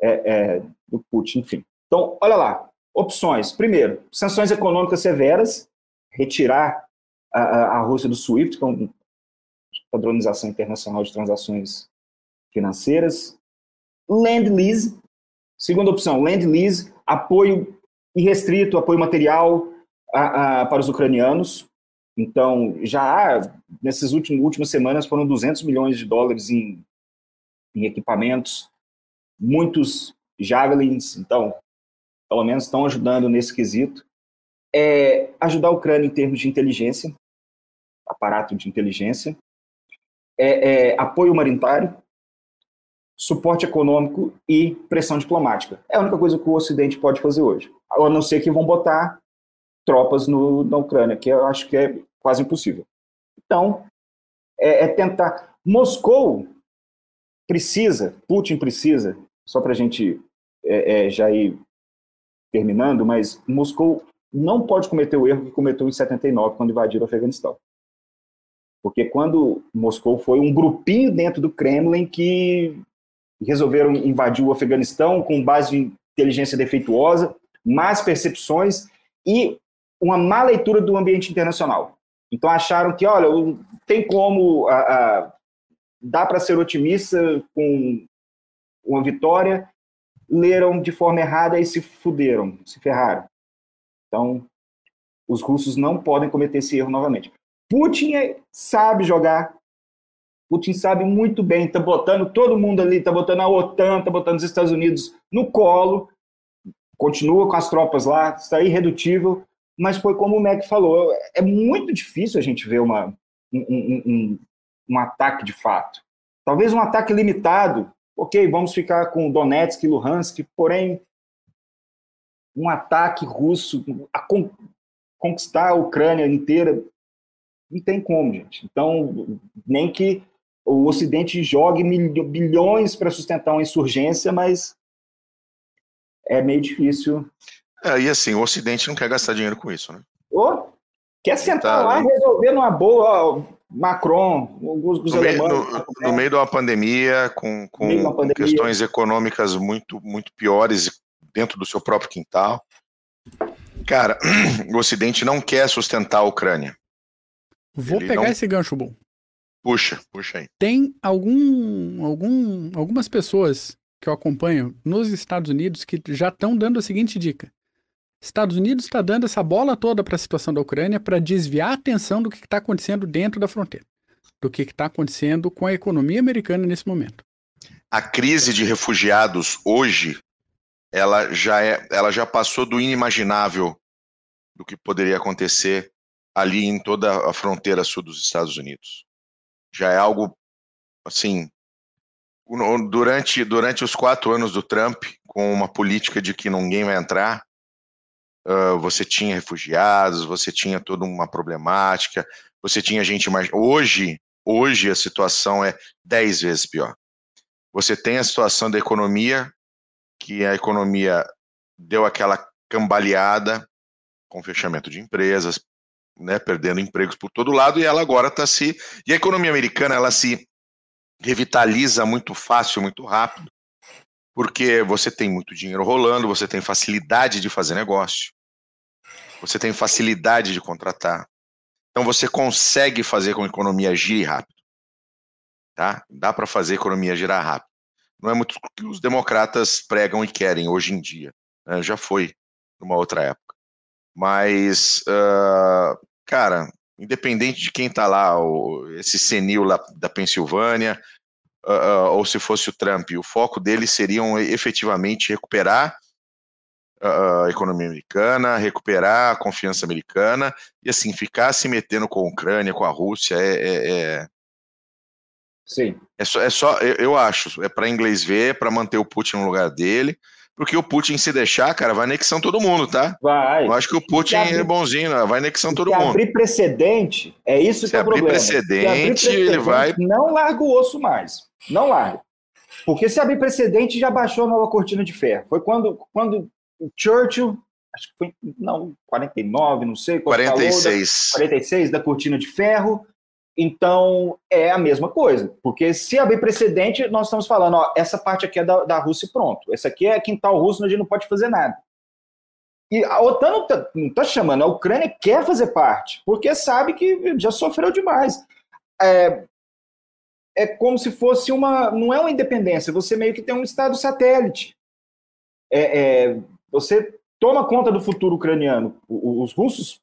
C: é, é, do Putin, enfim. Então, olha lá, opções. Primeiro, sanções econômicas severas, retirar a, a Rússia do SWIFT, que é uma padronização internacional de transações financeiras. Land lease, segunda opção, land lease, apoio irrestrito, apoio material a, para os ucranianos. Então, já há, nessas últimas, últimas semanas, foram 200 milhões de dólares em, em equipamentos muitos javelins, então, pelo menos estão ajudando nesse quesito. É, ajudar a Ucrânia em termos de inteligência. aparato de inteligência, é, é, apoio humanitário, suporte econômico e pressão diplomática. É a única coisa que o Ocidente pode fazer hoje. A não ser que vão botar tropas no, na Ucrânia, que eu acho que é quase impossível. Então, é, é tentar. Moscou precisa, Putin precisa, só para a gente é, é, já ir terminando, mas Moscou não pode cometer o erro que cometeu em 79, quando invadiu o Afeganistão. Porque quando Moscou foi um grupinho dentro do Kremlin que resolveram invadir o Afeganistão com base em inteligência defeituosa, más percepções e uma má leitura do ambiente internacional. Então acharam que, olha, tem como, a, a, dá para ser otimista com uma vitória, leram de forma errada e se fuderam, se ferraram. Então, os russos não podem cometer esse erro novamente. Putin é, sabe jogar, Putin sabe muito bem, está botando todo mundo ali, está botando a OTAN, está botando os Estados Unidos no colo, continua com as tropas lá, está irredutível, mas foi como o Mac falou, é muito difícil a gente ver uma, um, um, um, ataque de fato. Talvez um ataque limitado, ok, vamos ficar com Donetsk e Luhansk, porém, um ataque russo, a con conquistar a Ucrânia inteira, não tem como, gente. Então, nem que o Ocidente jogue bilhões para sustentar uma insurgência, mas é meio difícil.
A: É, e assim, o Ocidente não quer gastar dinheiro com isso, né?
C: Oh, quer sentar tá, lá e resolver numa boa, ó, Macron, os, os
A: no, meio, no, no, meio de uma pandemia, com, com pandemia. questões econômicas muito, muito piores dentro do seu próprio quintal. Cara, [CLEARS THROAT] o Ocidente não quer sustentar a Ucrânia.
B: Vou Ele pegar não... esse gancho bom.
A: Puxa, puxa aí.
B: Tem algum, algum, algumas pessoas que eu acompanho nos Estados Unidos que já estão dando a seguinte dica. Estados Unidos está dando essa bola toda para a situação da Ucrânia para desviar a atenção do que está acontecendo dentro da fronteira, do que está acontecendo com a economia americana nesse momento.
A: A crise de refugiados hoje, ela já é, ela já passou do inimaginável do que poderia acontecer ali em toda a fronteira sul dos Estados Unidos já é algo assim durante durante os quatro anos do Trump com uma política de que ninguém vai entrar uh, você tinha refugiados você tinha toda uma problemática você tinha gente mais hoje hoje a situação é dez vezes pior você tem a situação da economia que a economia deu aquela cambaleada com fechamento de empresas, né, perdendo empregos por todo lado, e ela agora está se. E a economia americana ela se revitaliza muito fácil, muito rápido, porque você tem muito dinheiro rolando, você tem facilidade de fazer negócio, você tem facilidade de contratar. Então você consegue fazer com que a economia gire rápido. Tá? Dá para fazer a economia girar rápido. Não é muito o que os democratas pregam e querem hoje em dia. Né? Já foi numa outra época. Mas uh, cara, independente de quem está lá, esse senil lá da Pensilvânia, uh, uh, ou se fosse o Trump, o foco deles seriam efetivamente recuperar a economia americana, recuperar a confiança americana, e assim, ficar se metendo com a Ucrânia, com a Rússia, é. é, é...
C: Sim.
A: É só, é só eu, eu acho, é para inglês ver, para manter o Putin no lugar dele. Porque o Putin, se deixar, cara, vai anexando todo mundo, tá?
C: Vai.
A: Eu acho que o Putin abrir, é bonzinho, né? vai anexando todo
C: se
A: mundo.
C: abrir precedente, é isso
A: se
C: que é o problema.
A: Precedente, abrir precedente, ele vai.
C: Não larga o osso mais. Não larga. Porque se abrir precedente, já baixou a nova cortina de ferro. Foi quando, quando o Churchill, acho que foi, não, 49, não sei.
A: 46.
C: Falou, da, 46 da cortina de ferro. Então, é a mesma coisa, porque se abrir precedente, nós estamos falando, ó, essa parte aqui é da, da Rússia e pronto. Essa aqui é quintal russo, a gente não pode fazer nada. E a OTAN não está tá chamando, a Ucrânia quer fazer parte, porque sabe que já sofreu demais. É, é como se fosse uma. Não é uma independência, você meio que tem um estado satélite. É, é, você toma conta do futuro ucraniano. Os russos,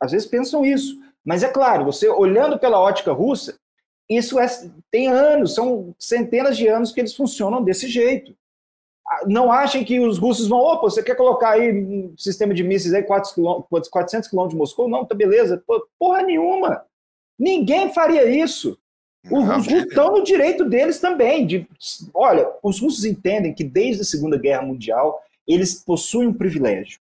C: às vezes, pensam isso. Mas é claro, você olhando pela ótica russa, isso é, tem anos, são centenas de anos que eles funcionam desse jeito. não achem que os russos vão, opa, você quer colocar aí um sistema de mísseis aí 400 quilômetros de Moscou? Não, tá beleza. Porra nenhuma. Ninguém faria isso. Os russos estão no direito deles também. De, olha, os russos entendem que desde a Segunda Guerra Mundial eles possuem um privilégio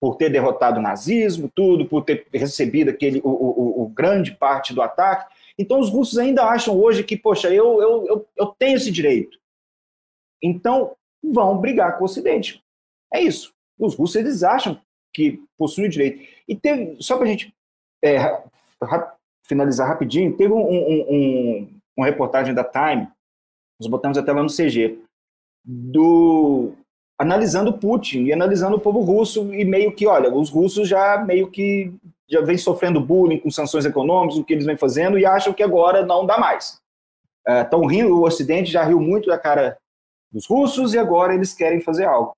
C: por ter derrotado o nazismo, tudo, por ter recebido aquele o, o, o grande parte do ataque. Então os russos ainda acham hoje que, poxa, eu, eu, eu, eu tenho esse direito. Então vão brigar com o Ocidente. É isso. Os russos eles acham que possuem o direito. E teve, só para a gente é, finalizar rapidinho, teve um, um, um, uma reportagem da Time, nós botamos até lá no CG, do analisando Putin e analisando o povo russo e meio que, olha, os russos já meio que já vem sofrendo bullying com sanções econômicas, o que eles vêm fazendo e acham que agora não dá mais. Rindo, o Ocidente já riu muito da cara dos russos e agora eles querem fazer algo.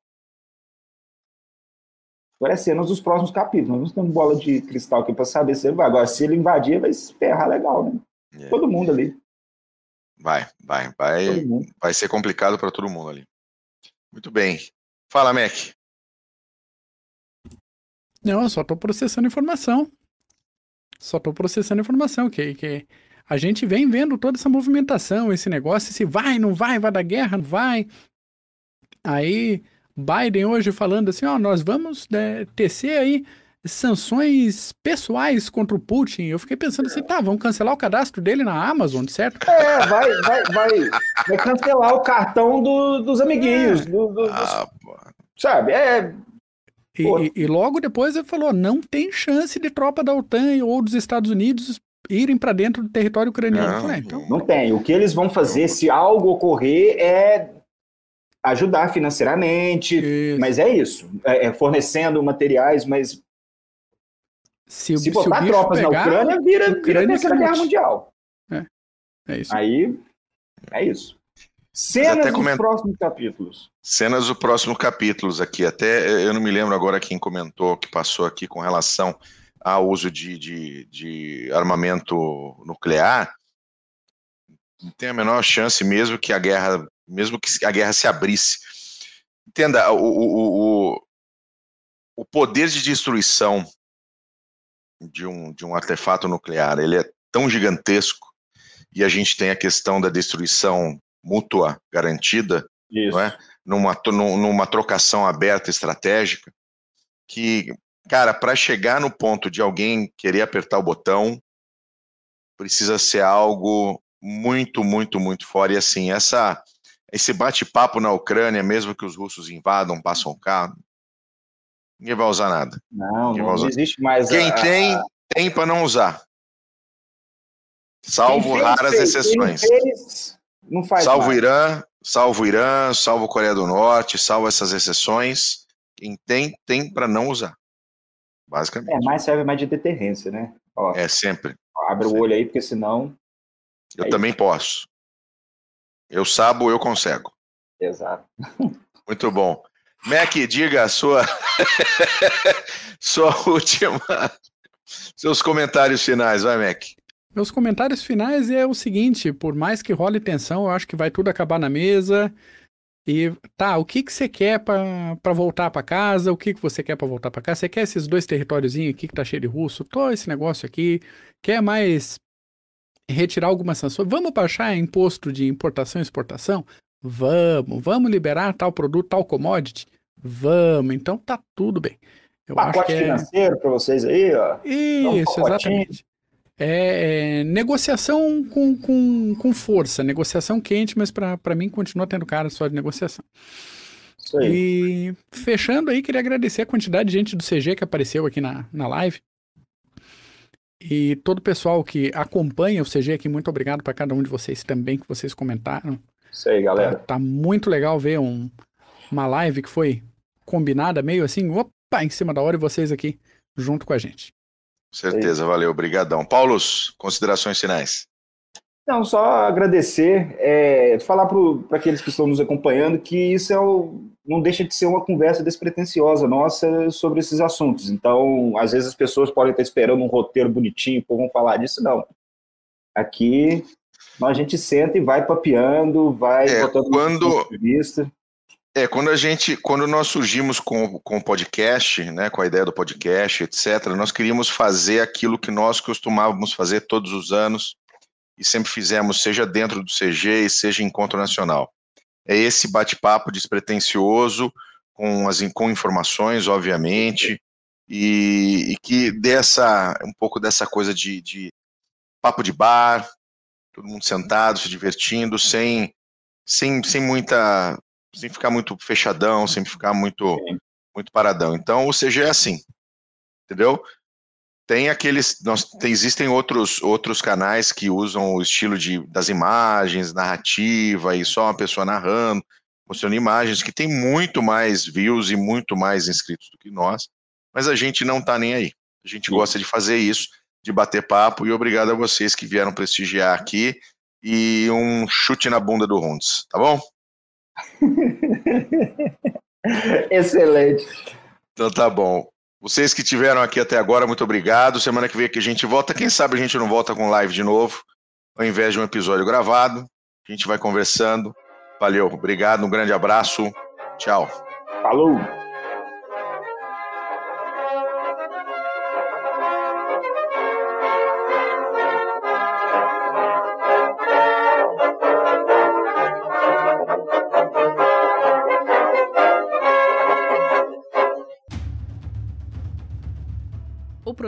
C: Agora é cenas dos próximos capítulos. Nós não temos bola de cristal aqui para saber se ele vai. Agora, se ele invadir, vai se ferrar legal, né? É. Todo mundo ali.
A: Vai, vai, vai. Vai ser complicado para todo mundo ali. Muito bem. Fala, Mac.
B: Não, eu só estou processando informação. Só estou processando informação, que, que a gente vem vendo toda essa movimentação, esse negócio, se vai, não vai, vai dar guerra, não vai. Aí, Biden hoje falando assim, ó, nós vamos né, tecer aí sanções pessoais contra o Putin. Eu fiquei pensando assim, tá, vamos cancelar o cadastro dele na Amazon, certo?
C: É, vai, vai, vai, vai cancelar o cartão do, dos amiguinhos. É. Do, do, ah, sabe? É.
B: E, e, logo depois ele falou: não tem chance de tropa da OTAN ou dos Estados Unidos irem para dentro do território ucraniano.
C: Não, falei, então... não tem. O que eles vão fazer, se algo ocorrer, é ajudar financeiramente, isso. mas é isso, é, é fornecendo materiais, mas se, se botar se tropas pegar, na Ucrânia, vira, Ucrânia vira a Terceira Guerra Mundial.
B: É, é isso.
C: Aí, é isso. Cenas dos coment... próximos capítulos.
A: Cenas dos próximos capítulos aqui. Até eu não me lembro agora quem comentou que passou aqui com relação ao uso de, de, de armamento nuclear. Não tem a menor chance mesmo que a guerra, mesmo que a guerra se abrisse. Entenda, o, o, o, o poder de destruição de um, de um artefato nuclear, ele é tão gigantesco e a gente tem a questão da destruição mútua garantida, Isso. não é? numa, numa trocação aberta estratégica, que, cara, para chegar no ponto de alguém querer apertar o botão, precisa ser algo muito, muito, muito fora. E assim, essa, esse bate-papo na Ucrânia, mesmo que os russos invadam, passam o carro, Ninguém vai usar nada.
C: Não, não usar. existe mais.
A: Quem a, tem, tem para não usar. Salvo raras fez, exceções. Fez,
C: não faz
A: salvo mais. Irã, salvo Irã, salvo Coreia do Norte, salvo essas exceções. Quem tem, tem para não usar. Basicamente.
C: É, mais serve mais de deterrência, né?
A: Ó, é sempre.
C: Abre
A: sempre.
C: o olho aí, porque senão.
A: Eu é também isso. posso. Eu sabo, eu consigo.
C: Exato.
A: Muito bom. Mac, diga a sua, [LAUGHS] sua última, seus comentários finais, vai, Mac.
B: Meus comentários finais é o seguinte: por mais que role tensão, eu acho que vai tudo acabar na mesa. E tá, o que que você quer para voltar para casa? O que que você quer para voltar para casa? Você quer esses dois territóriozinhos aqui que tá cheio de russo? Tô esse negócio aqui. Quer mais retirar algumas sanções? Vamos baixar imposto de importação e exportação? Vamos, vamos liberar tal produto, tal commodity? Vamos, então tá tudo bem.
C: Eu pacote é... financeiro para vocês aí, ó.
B: Isso, um exatamente. É, é, negociação com, com, com força, negociação quente, mas para mim continua tendo cara só de negociação. Isso aí. E fechando aí, queria agradecer a quantidade de gente do CG que apareceu aqui na, na live. E todo o pessoal que acompanha o CG aqui, muito obrigado para cada um de vocês também que vocês comentaram.
C: Isso aí, galera.
B: Tá, tá muito legal ver um, uma live que foi combinada, meio assim, opa, em cima da hora e vocês aqui junto com a gente.
A: Certeza, valeu, obrigadão. Paulos, considerações finais.
C: Não, só agradecer, é, falar para aqueles que estão nos acompanhando que isso é o, não deixa de ser uma conversa despretensiosa nossa sobre esses assuntos. Então, às vezes as pessoas podem estar esperando um roteiro bonitinho, pô, vamos falar disso, não. Aqui a gente senta e vai papeando, vai
A: é, botando quando,
C: vista.
A: É, quando a gente, quando nós surgimos com, com o podcast, né, com a ideia do podcast, etc., nós queríamos fazer aquilo que nós costumávamos fazer todos os anos e sempre fizemos, seja dentro do CG seja encontro nacional. É esse bate-papo despretensioso, com, as, com informações, obviamente, e, e que dessa um pouco dessa coisa de, de papo de bar, todo mundo sentado, se divertindo, sem, sem, sem muita sem ficar muito fechadão, sem ficar muito, muito paradão. Então, o CG é assim, entendeu? Tem aqueles, nós, tem, existem outros, outros canais que usam o estilo de, das imagens, narrativa, e só uma pessoa narrando, mostrando imagens, que tem muito mais views e muito mais inscritos do que nós, mas a gente não tá nem aí. A gente Sim. gosta de fazer isso, de bater papo, e obrigado a vocês que vieram prestigiar aqui, e um chute na bunda do Rundes, tá bom? [LAUGHS]
C: Excelente.
A: Então tá bom. Vocês que tiveram aqui até agora, muito obrigado. Semana que vem que a gente volta. Quem sabe a gente não volta com live de novo, ao invés de um episódio gravado. A gente vai conversando. Valeu, obrigado, um grande abraço. Tchau.
C: Falou.